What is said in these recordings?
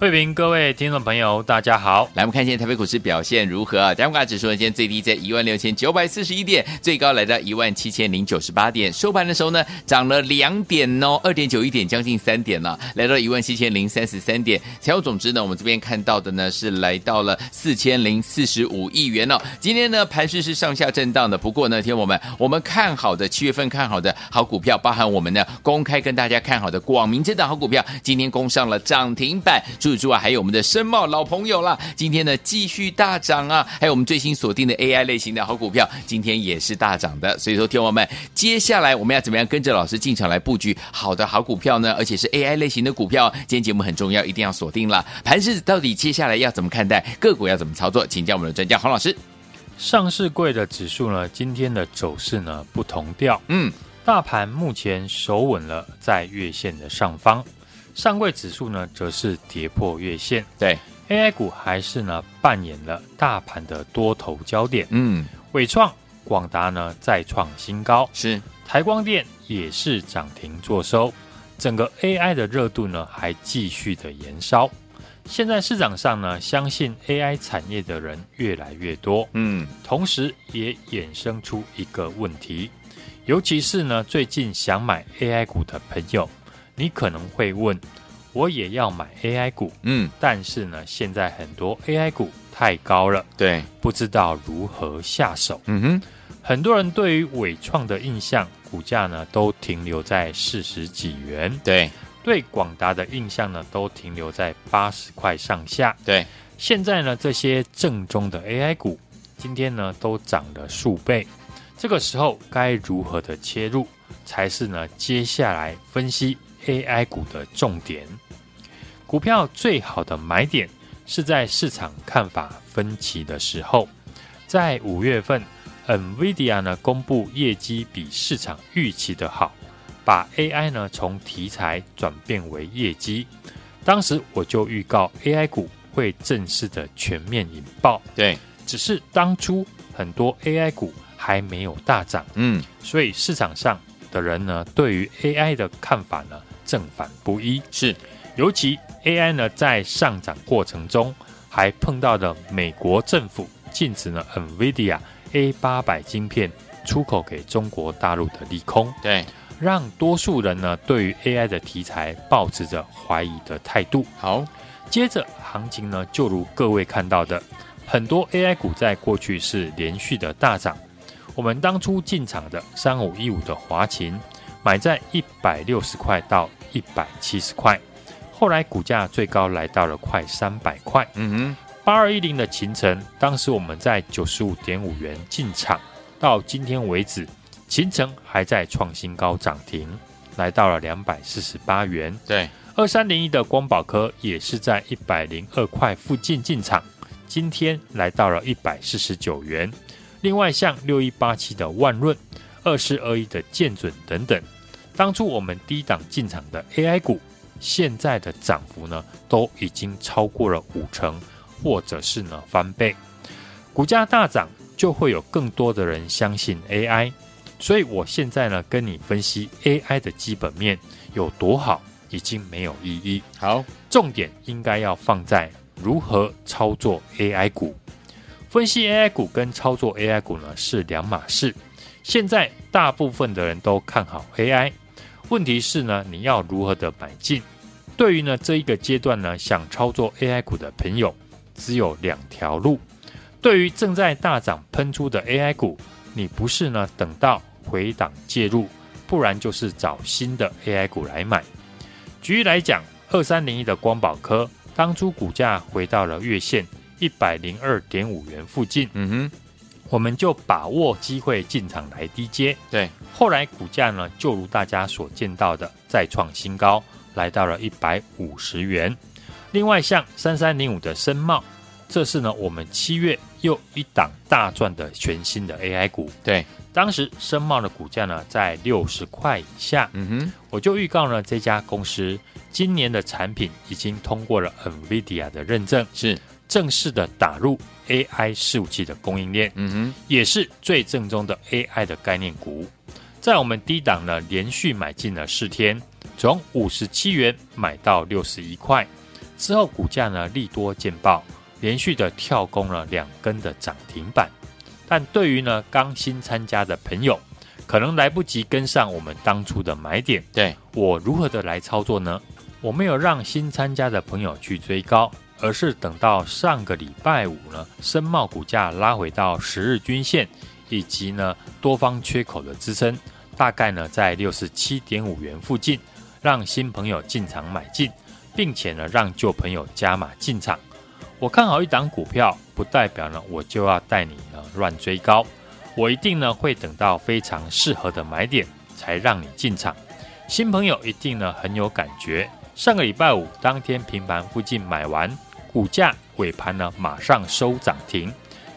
慧平，各位听众朋友，大家好。来，我们看一下台北股市表现如何啊？加权指数呢，今天最低在一万六千九百四十一点，最高来到一万七千零九十八点。收盘的时候呢，涨了两点哦，二点九一点，将近三点了，来到一万七千零三十三点。成交总值呢，我们这边看到的呢是来到了四千零四十五亿元哦。今天呢，盘势是上下震荡的，不过呢，听我们我们看好的七月份看好的好股票，包含我们呢公开跟大家看好的广明这档好股票，今天攻上了涨停板。除此之外，还有我们的。深茂老朋友啦，今天呢继续大涨啊！还有我们最新锁定的 AI 类型的好股票，今天也是大涨的。所以说，听友们，接下来我们要怎么样跟着老师进场来布局好的好股票呢？而且是 AI 类型的股票。今天节目很重要，一定要锁定了。盘市到底接下来要怎么看待？个股要怎么操作？请教我们的专家黄老师。上市柜的指数呢，今天的走势呢不同调。嗯，大盘目前守稳了在月线的上方。上柜指数呢，则是跌破月线。对，AI 股还是呢扮演了大盘的多头焦点。嗯，伟创、广达呢再创新高，是台光电也是涨停做收。整个 AI 的热度呢还继续的延烧。现在市场上呢，相信 AI 产业的人越来越多。嗯，同时也衍生出一个问题，尤其是呢最近想买 AI 股的朋友。你可能会问，我也要买 AI 股，嗯，但是呢，现在很多 AI 股太高了，对，不知道如何下手。嗯哼，很多人对于伟创的印象，股价呢都停留在四十几元，对，对广达的印象呢都停留在八十块上下，对。现在呢，这些正宗的 AI 股，今天呢都涨了数倍，这个时候该如何的切入，才是呢接下来分析。AI 股的重点，股票最好的买点是在市场看法分歧的时候。在五月份，NVIDIA 呢公布业绩比市场预期的好，把 AI 呢从题材转变为业绩。当时我就预告 AI 股会正式的全面引爆。对，只是当初很多 AI 股还没有大涨，嗯，所以市场上的人呢对于 AI 的看法呢。正反不一，是，尤其 AI 呢，在上涨过程中，还碰到了美国政府禁止了 NVIDIA A 八百晶片出口给中国大陆的利空，对，让多数人呢对于 AI 的题材抱持着怀疑的态度。好，接着行情呢，就如各位看到的，很多 AI 股在过去是连续的大涨，我们当初进场的三五一五的华勤。买在一百六十块到一百七十块，后来股价最高来到了快三百块。嗯哼，八二一零的秦城，当时我们在九十五点五元进场，到今天为止，秦城还在创新高涨停，来到了两百四十八元。对，二三零一的光宝科也是在一百零二块附近进场，今天来到了一百四十九元。另外像六一八七的万润，二四二一的建准等等。当初我们低档进场的 AI 股，现在的涨幅呢，都已经超过了五成，或者是呢翻倍。股价大涨，就会有更多的人相信 AI。所以我现在呢，跟你分析 AI 的基本面有多好，已经没有意义。好，重点应该要放在如何操作 AI 股。分析 AI 股跟操作 AI 股呢，是两码事。现在大部分的人都看好 AI。问题是呢，你要如何的买进？对于呢这一个阶段呢，想操作 AI 股的朋友，只有两条路。对于正在大涨喷出的 AI 股，你不是呢等到回档介入，不然就是找新的 AI 股来买。举例来讲，二三零一的光宝科，当初股价回到了月线一百零二点五元附近，嗯哼，我们就把握机会进场来低接。对，后来股价呢，就如大家所见到的，再创新高，来到了一百五十元。另外，像三三零五的深茂，这是呢我们七月又一档大赚的全新的 AI 股。对，当时深茂的股价呢在六十块以下，嗯哼，我就预告呢这家公司今年的产品已经通过了 NVIDIA 的认证，是正式的打入 AI 伺服器的供应链，嗯哼，也是最正宗的 AI 的概念股。在我们低档呢连续买进了四天，从五十七元买到六十一块。之后股价呢利多见报，连续的跳空了两根的涨停板。但对于呢刚新参加的朋友，可能来不及跟上我们当初的买点。对，我如何的来操作呢？我没有让新参加的朋友去追高，而是等到上个礼拜五呢，深茂股价拉回到十日均线以及呢多方缺口的支撑，大概呢在六十七点五元附近，让新朋友进场买进。并且呢，让旧朋友加码进场。我看好一档股票，不代表呢我就要带你呢乱追高。我一定呢会等到非常适合的买点才让你进场。新朋友一定呢很有感觉。上个礼拜五当天平盘附近买完，股价尾盘呢马上收涨停。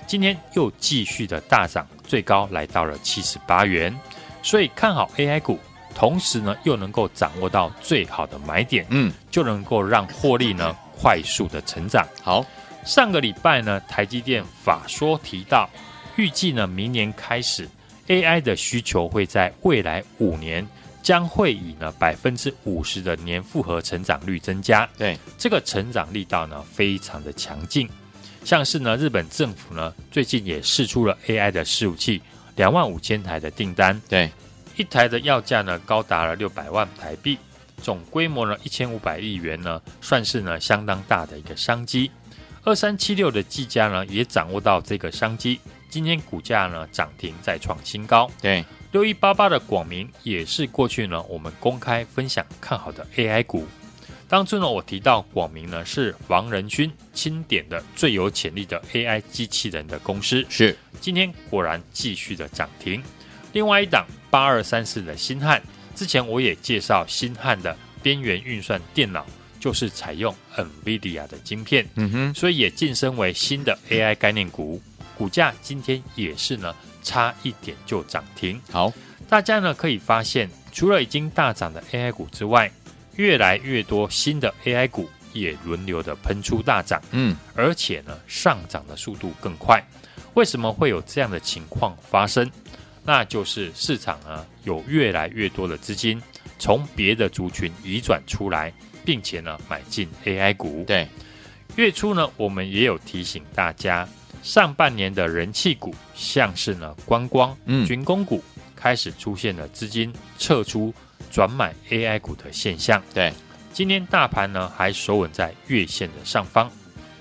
今天又继续的大涨，最高来到了七十八元。所以看好 AI 股。同时呢，又能够掌握到最好的买点，嗯，就能够让获利呢快速的成长。好，上个礼拜呢，台积电法说提到，预计呢明年开始，AI 的需求会在未来五年将会以呢百分之五十的年复合成长率增加。对，这个成长力道呢非常的强劲，像是呢日本政府呢最近也试出了 AI 的伺服器两万五千台的订单。对。一台的要价呢，高达了六百万台币，总规模呢一千五百亿元呢，算是呢相当大的一个商机。二三七六的技嘉呢，也掌握到这个商机，今天股价呢涨停再创新高。对，六一八八的广明也是过去呢我们公开分享看好的 AI 股。当初呢我提到广明呢是王仁勋钦点的最有潜力的 AI 机器人的公司，是今天果然继续的涨停。另外一档八二三四的新汉，之前我也介绍新汉的边缘运算电脑就是采用 NVIDIA 的晶片，嗯哼，所以也晋升为新的 AI 概念股，股价今天也是呢差一点就涨停。好，大家呢可以发现，除了已经大涨的 AI 股之外，越来越多新的 AI 股也轮流的喷出大涨，嗯，而且呢上涨的速度更快。为什么会有这样的情况发生？那就是市场呢，有越来越多的资金从别的族群移转出来，并且呢买进 AI 股。对，月初呢，我们也有提醒大家，上半年的人气股，像是呢观光、嗯、军工股，开始出现了资金撤出转买 AI 股的现象。对，今天大盘呢还守稳在月线的上方，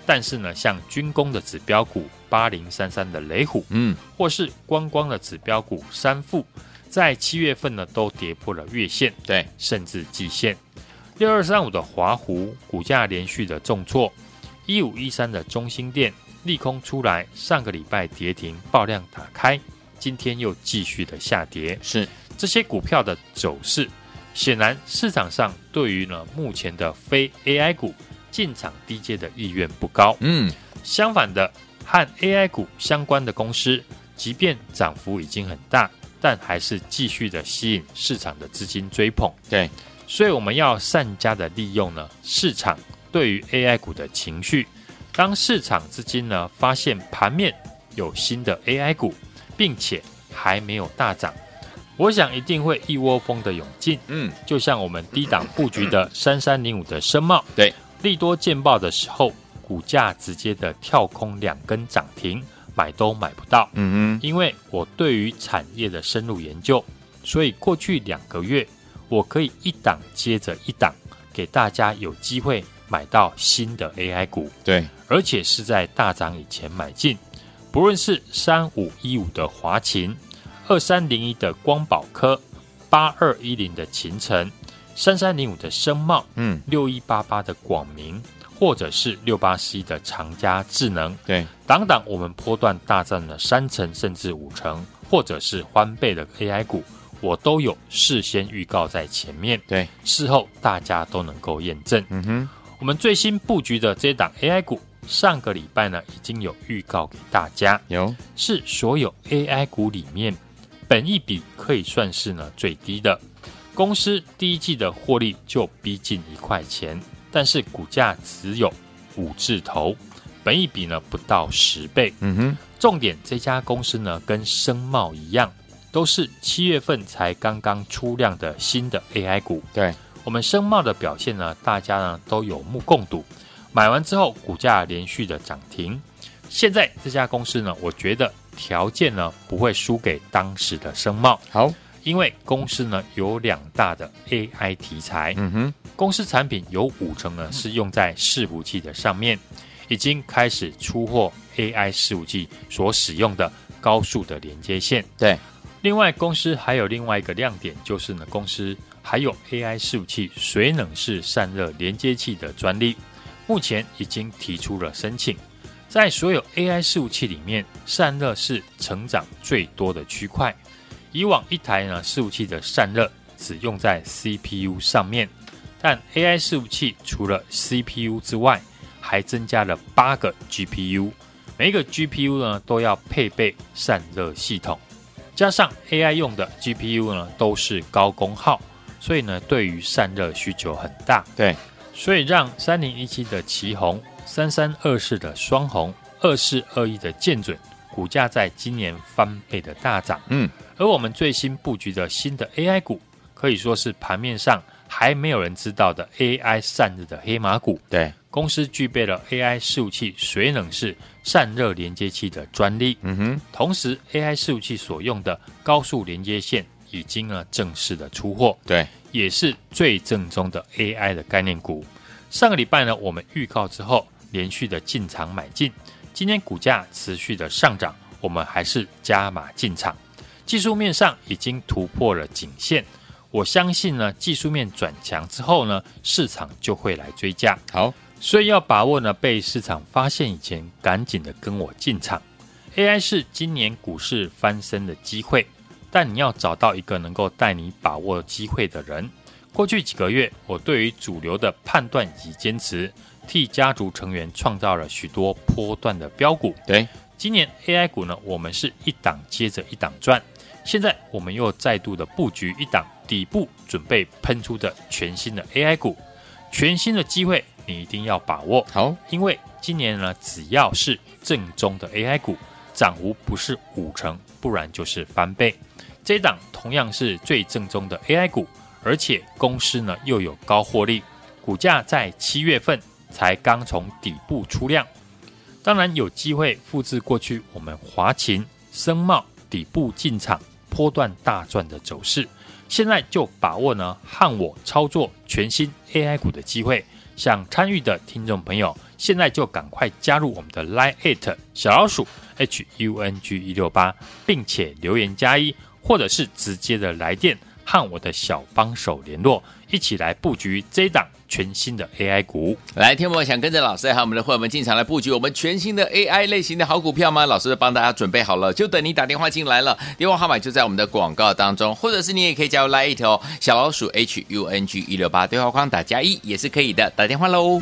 但是呢，像军工的指标股。八零三三的雷虎，嗯，或是观光的指标股三富，在七月份呢都跌破了月线，对，甚至季线。六二三五的华湖股价连续的重挫，一五一三的中兴电利空出来，上个礼拜跌停爆量打开，今天又继续的下跌。是这些股票的走势，显然市场上对于呢目前的非 AI 股进场低阶的意愿不高。嗯，相反的。和 AI 股相关的公司，即便涨幅已经很大，但还是继续的吸引市场的资金追捧。对，所以我们要善加的利用呢市场对于 AI 股的情绪。当市场资金呢发现盘面有新的 AI 股，并且还没有大涨，我想一定会一窝蜂的涌进。嗯，就像我们低档布局的三三零五的深茂，对，利多见报的时候。股价直接的跳空两根涨停，买都买不到。嗯哼，因为我对于产业的深入研究，所以过去两个月我可以一档接着一档，给大家有机会买到新的 AI 股。对，而且是在大涨以前买进。不论是三五一五的华勤，二三零一的光宝科，八二一零的秦城，三三零五的声茂，嗯，六一八八的广明。或者是六八四一的长佳智能，对，等等我们波段大战了三成甚至五成，或者是翻倍的 AI 股，我都有事先预告在前面，对，事后大家都能够验证。嗯哼，我们最新布局的这档 AI 股，上个礼拜呢已经有预告给大家，有是所有 AI 股里面本益比可以算是呢最低的，公司第一季的获利就逼近一块钱。但是股价只有五字头，本益比呢不到十倍。嗯哼，重点这家公司呢跟生茂一样，都是七月份才刚刚出量的新的 AI 股。对，我们生茂的表现呢，大家呢都有目共睹。买完之后，股价连续的涨停。现在这家公司呢，我觉得条件呢不会输给当时的声茂。好。因为公司呢有两大的 AI 题材，嗯哼，公司产品有五成呢是用在伺服器的上面，已经开始出货 AI 伺服器所使用的高速的连接线。对，另外公司还有另外一个亮点，就是呢公司还有 AI 伺服器水冷式散热连接器的专利，目前已经提出了申请。在所有 AI 伺服器里面，散热是成长最多的区块。以往一台呢伺服器的散热只用在 CPU 上面，但 AI 伺服器除了 CPU 之外，还增加了八个 GPU，每一个 GPU 呢都要配备散热系统，加上 AI 用的 GPU 呢都是高功耗，所以呢对于散热需求很大。对，所以让三零一七的旗红、三三二四的双红、二四二一的建准。股价在今年翻倍的大涨，嗯，而我们最新布局的新的 AI 股，可以说是盘面上还没有人知道的 AI 散热的黑马股。对，公司具备了 AI 伺服器水冷式散热连接器的专利，嗯哼，同时 AI 伺服器所用的高速连接线已经呢正式的出货，对，也是最正宗的 AI 的概念股。上个礼拜呢，我们预告之后，连续的进场买进。今天股价持续的上涨，我们还是加码进场。技术面上已经突破了颈线，我相信呢，技术面转强之后呢，市场就会来追加。好，所以要把握呢，被市场发现以前，赶紧的跟我进场。AI 是今年股市翻身的机会，但你要找到一个能够带你把握机会的人。过去几个月，我对于主流的判断以及坚持。替家族成员创造了许多波段的标股。对，今年 AI 股呢，我们是一档接着一档赚。现在我们又再度的布局一档底部准备喷出的全新的 AI 股，全新的机会你一定要把握。好，因为今年呢，只要是正宗的 AI 股，涨幅不是五成，不然就是翻倍。这一档同样是最正宗的 AI 股，而且公司呢又有高获利，股价在七月份。才刚从底部出量，当然有机会复制过去我们华勤、深茂底部进场、波段大赚的走势。现在就把握呢，和我操作全新 AI 股的机会。想参与的听众朋友，现在就赶快加入我们的 Line@ It 小老鼠 HUNG 一六八，并且留言加一，或者是直接的来电和我的小帮手联络，一起来布局这档。全新的 AI 股，来，天博想跟着老师和我们的伙伴们进场来布局我们全新的 AI 类型的好股票吗？老师帮大家准备好了，就等你打电话进来了。电话号码就在我们的广告当中，或者是你也可以加入 Line It 哦，小老鼠 HUNG 一六八，对话框打加一也是可以的，打电话喽。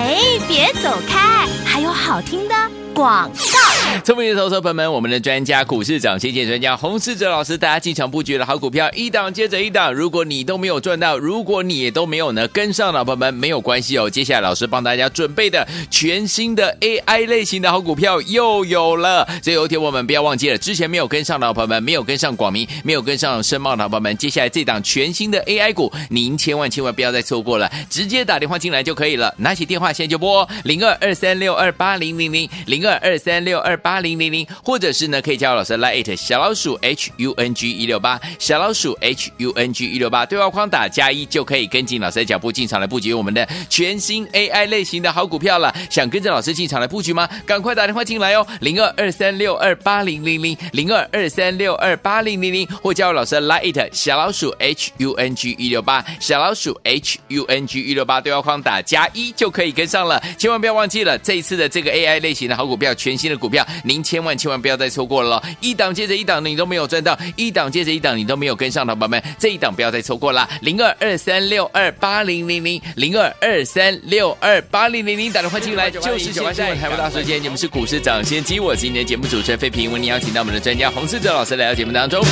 哎，别走开，还有好听的广告。聪明的投资者朋友们，我们的专家股市长先见专家洪世哲老师，大家进场布局的好股票，一档接着一档。如果你都没有赚到，如果你也都没有呢跟上，老朋友们没有关系哦。接下来老师帮大家准备的全新的 AI 类型的好股票又有了。所以有一天我们不要忘记了，之前没有跟上的老朋友们，没有跟上广明，没有跟上申茂的老朋友们，接下来这档全新的 AI 股，您千万千万不要再错过了，直接打电话进来就可以了。拿起电话现在就拨零二二三六二八零零零零零二二三六二八零零零，或者是呢可以加入老师的 Line 小老鼠 H U N G 一六八，小老鼠 H U N G 一六八，对话框打加一就可以跟进老师的脚步进场来布局我们的全新 AI 类型的好股票了。想跟着老师进场来布局吗？赶快打电话进来哦，零二二三六二八零零零，零二二三六二八零零零，或加入老师的 Line 小老鼠 H U N G 一六八，小老鼠 H U N G 一六八，对话框打加一就可以跟上了。千万不要忘记了，这一次的这个 AI 类型的好股票，全新的股票，您千万千万不要再错过了，一档接着一档，你都没有赚到，一档接着一档，你都没有跟上的宝宝们，这一档不要再错过了，零二二三六二八零零零，零二二三六二八零零零，打电话进来就是现在，台湾大时间，你们是股市涨先机，我是今天节目主持人费平，为您邀请到我们的专家洪世哲老师来到节目当中，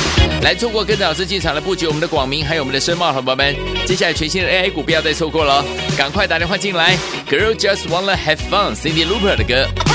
来错过跟着老师进场的布局我们的广明，还有我们的申茂，好宝宝们，接下来全新的 AI 股不要再错过了，赶快打电话进来，Girl Just Wanna Have Fun，Cindy Looper 的歌。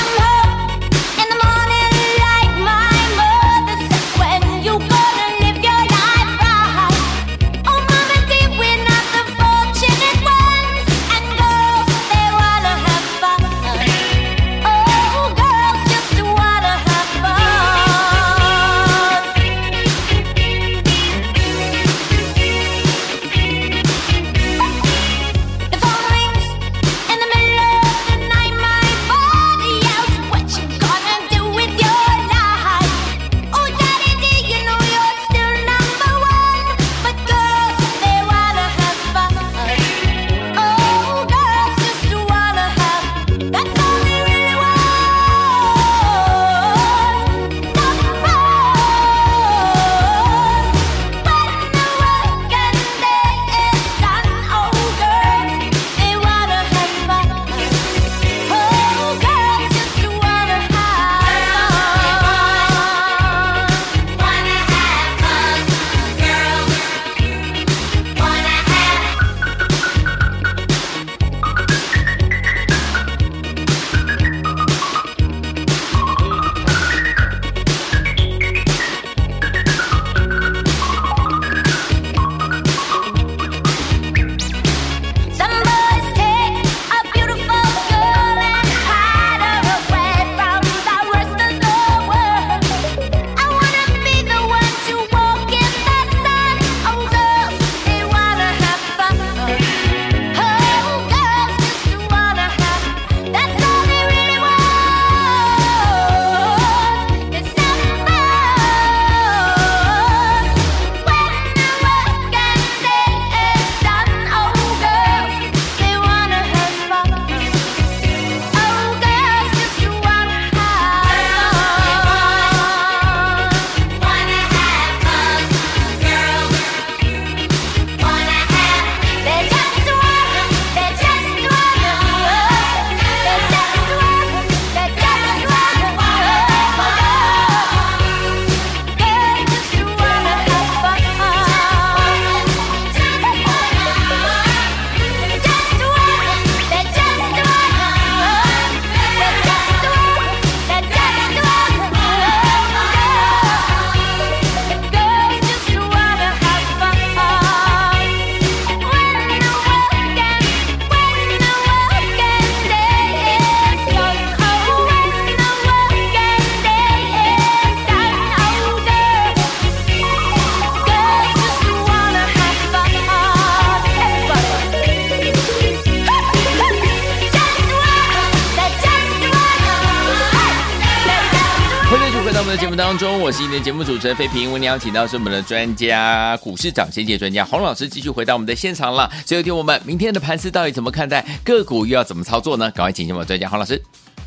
是今天节目主持人费平，为您邀请到是我们的专家，股市长先界专家洪老师，继续回到我们的现场了。最后一天，我们明天的盘势到底怎么看待？个股又要怎么操作呢？赶快请进我们专家洪老师。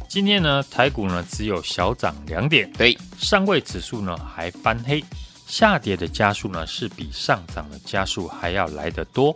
今天呢，台股呢只有小涨两点，对，上位指数呢还翻黑，下跌的加速呢是比上涨的加速还要来得多。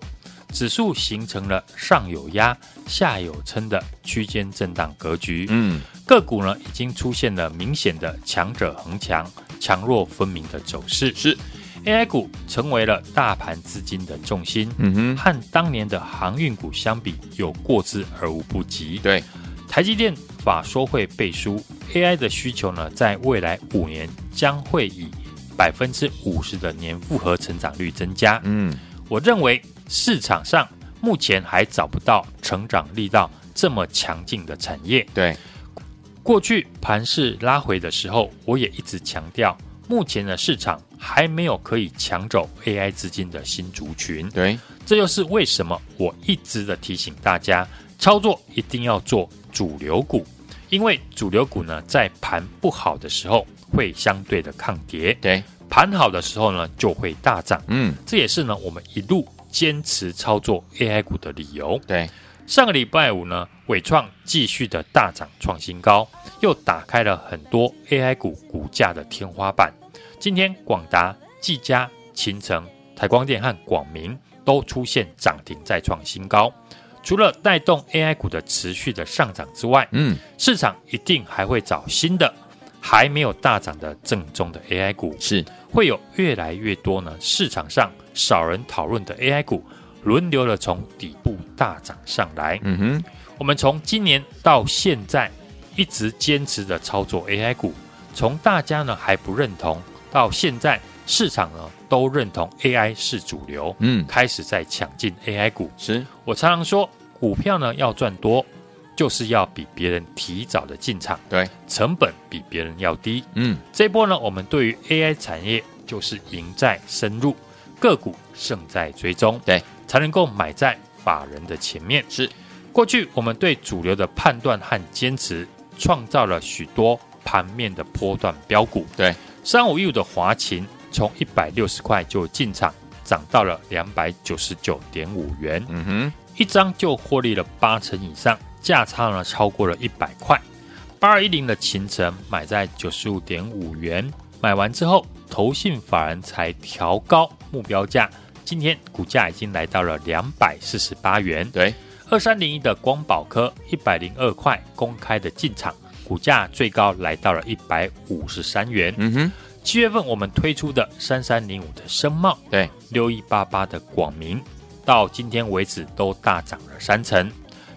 指数形成了上有压、下有撑的区间震荡格局。嗯，个股呢已经出现了明显的强者恒强、强弱分明的走势。是，AI 股成为了大盘资金的重心。嗯哼，和当年的航运股相比，有过之而无不及。对，台积电法说会背书，AI 的需求呢，在未来五年将会以百分之五十的年复合成长率增加。嗯，我认为。市场上目前还找不到成长力道这么强劲的产业。对，过去盘势拉回的时候，我也一直强调，目前的市场还没有可以抢走 AI 资金的新族群。对，这就是为什么我一直的提醒大家，操作一定要做主流股，因为主流股呢，在盘不好的时候会相对的抗跌，对，盘好的时候呢，就会大涨。嗯，这也是呢，我们一路坚持操作 AI 股的理由。对。上个礼拜五呢，伟创继续的大涨创新高，又打开了很多 AI 股股价的天花板。今天广达、技嘉、勤诚、台光电和广明都出现涨停再创新高。除了带动 AI 股的持续的上涨之外，嗯，市场一定还会找新的还没有大涨的正宗的 AI 股，是会有越来越多呢市场上少人讨论的 AI 股。轮流的从底部大涨上来，嗯哼，我们从今年到现在一直坚持的操作 AI 股，从大家呢还不认同，到现在市场呢都认同 AI 是主流，嗯，开始在抢进 AI 股。是。我常常说，股票呢要赚多，就是要比别人提早的进场，对，成本比别人要低，嗯，这一波呢，我们对于 AI 产业就是赢在深入，个股胜在追踪，对。才能够买在法人的前面。是，过去我们对主流的判断和坚持，创造了许多盘面的波段标股。对，三五一五的华勤从一百六十块就进场，涨到了两百九十九点五元。嗯哼，一张就获利了八成以上，价差呢超过了一百块。八二一零的勤诚买在九十五点五元，买完之后，投信法人才调高目标价。今天股价已经来到了两百四十八元。对，二三零一的光宝科一百零二块公开的进场，股价最高来到了一百五十三元。嗯哼，七月份我们推出的三三零五的深茂，对，六一八八的广明，到今天为止都大涨了三成。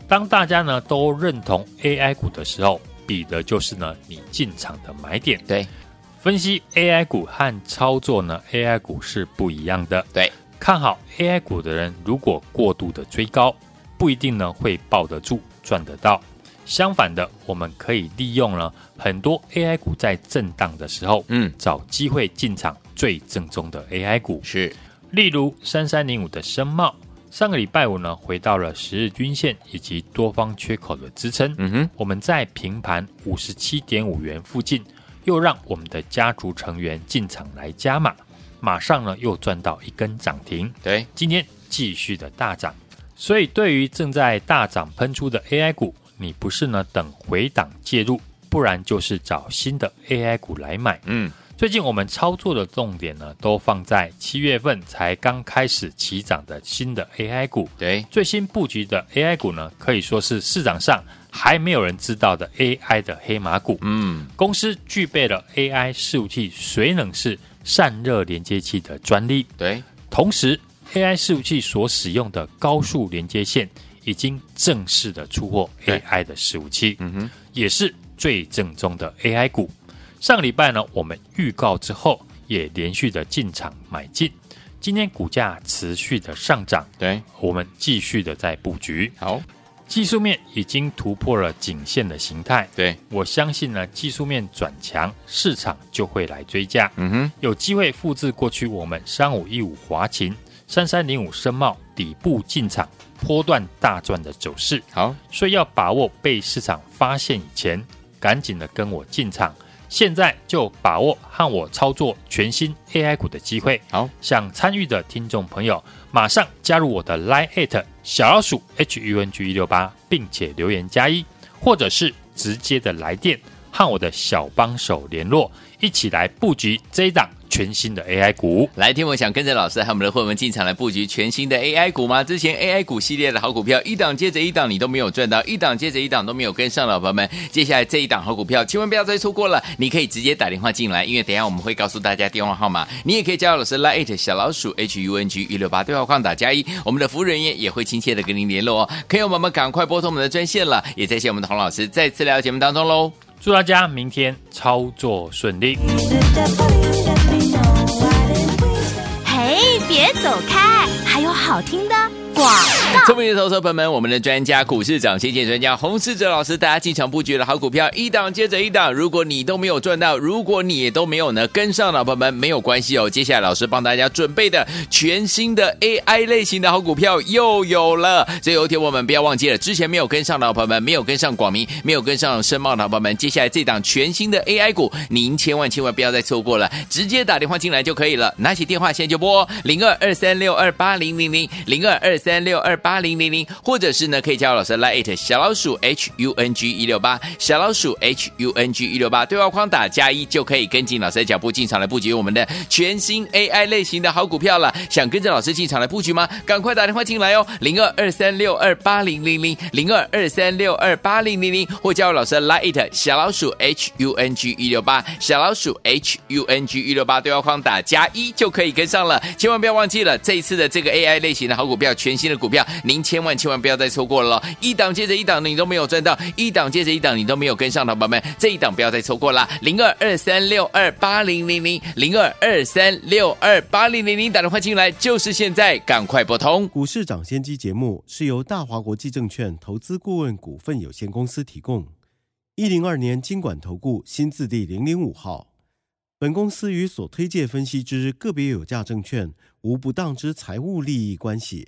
当大家呢都认同 AI 股的时候，比的就是呢你进场的买点。对，分析 AI 股和操作呢 AI 股是不一样的。对。看好 AI 股的人，如果过度的追高，不一定呢会抱得住、赚得到。相反的，我们可以利用呢很多 AI 股在震荡的时候，嗯，找机会进场最正宗的 AI 股。是，例如三三零五的深茂，上个礼拜五呢回到了十日均线以及多方缺口的支撑。嗯哼，我们在平盘五十七点五元附近，又让我们的家族成员进场来加码。马上呢，又赚到一根涨停。对，今天继续的大涨。所以，对于正在大涨喷出的 AI 股，你不是呢等回档介入，不然就是找新的 AI 股来买。嗯，最近我们操作的重点呢，都放在七月份才刚开始起涨的新的 AI 股。对，最新布局的 AI 股呢，可以说是市场上还没有人知道的 AI 的黑马股。嗯，公司具备了 AI 伺服器水冷式。散热连接器的专利，对，同时 AI 伺服器所使用的高速连接线已经正式的出货 AI 的伺服器，嗯哼，也是最正宗的 AI 股。上个礼拜呢，我们预告之后也连续的进场买进，今天股价持续的上涨，对，我们继续的在布局，好。技术面已经突破了颈线的形态，对，我相信呢，技术面转强，市场就会来追加，嗯哼，有机会复制过去我们三五一五华勤、三三零五深茂底部进场波段大赚的走势，好，所以要把握被市场发现以前，赶紧的跟我进场。现在就把握和我操作全新 AI 股的机会。好，想参与的听众朋友，马上加入我的 Line@ 小老鼠 HUNG 一六八，并且留言加一，或者是直接的来电和我的小帮手联络，一起来布局这一档。全新的 AI 股，来听我想跟着老师和我们的会员进场来布局全新的 AI 股吗？之前 AI 股系列的好股票一档接着一档，你都没有赚到，一档接着一档都没有跟上，老朋友们，接下来这一档好股票千万不要再错过了，你可以直接打电话进来，因为等一下我们会告诉大家电话号码，你也可以加入老师 Line@ 小老鼠 HUNG 一六八对话框打加一，我们的服务人员也会亲切的跟您联络哦，可以我们赶快拨通我们的专线了，也谢谢我们的洪老师再次来到节目当中喽，祝大家明天操作顺利。别走开，还有好听的广聪明的投资者朋友们，我们的专家股市长先见专家洪世哲老师，大家进场布局的好股票，一档接着一档。如果你都没有赚到，如果你也都没有呢跟上，老朋友们没有关系哦。接下来老师帮大家准备的全新的 AI 类型的好股票又有了。所以有一天我们不要忘记了，之前没有跟上的老朋友们，没有跟上广明，没有跟上申茂的老朋友们，接下来这档全新的 AI 股，您千万千万不要再错过了，直接打电话进来就可以了，拿起电话现在就拨零二二三六二八零零零零二二三六二八零零零，或者是呢可以加入老师 Line 小老鼠 H U N G 一六八小老鼠 H U N G 一六八对话框打加一就可以跟进老师的脚步进场来布局我们的全新 AI 类型的好股票了。想跟着老师进场来布局吗？赶快打电话进来哦，零二二三六二八零零零零二二三六二八零零零，或加入老师的 Line 小老鼠 H U N G 一六八小老鼠 H U N G 一六八对话框打加一就可以跟上了。千万不要忘记了，这一次的这个 AI 类型的好股票，全新的股票，您千万千万不要再错过了。一档接着一档，你都没有赚到；一档接着一档，你都没有跟上的宝宝们，这一档不要再错过了。零二二三六二八零零零零二二三六二八零零零，打电话进来就是现在，赶快拨通。股市涨先机节目是由大华国际证券投资顾问股份有限公司提供，一零二年金管投顾新字第零零五号。本公司与所推介分析之个别有价证券无不当之财务利益关系。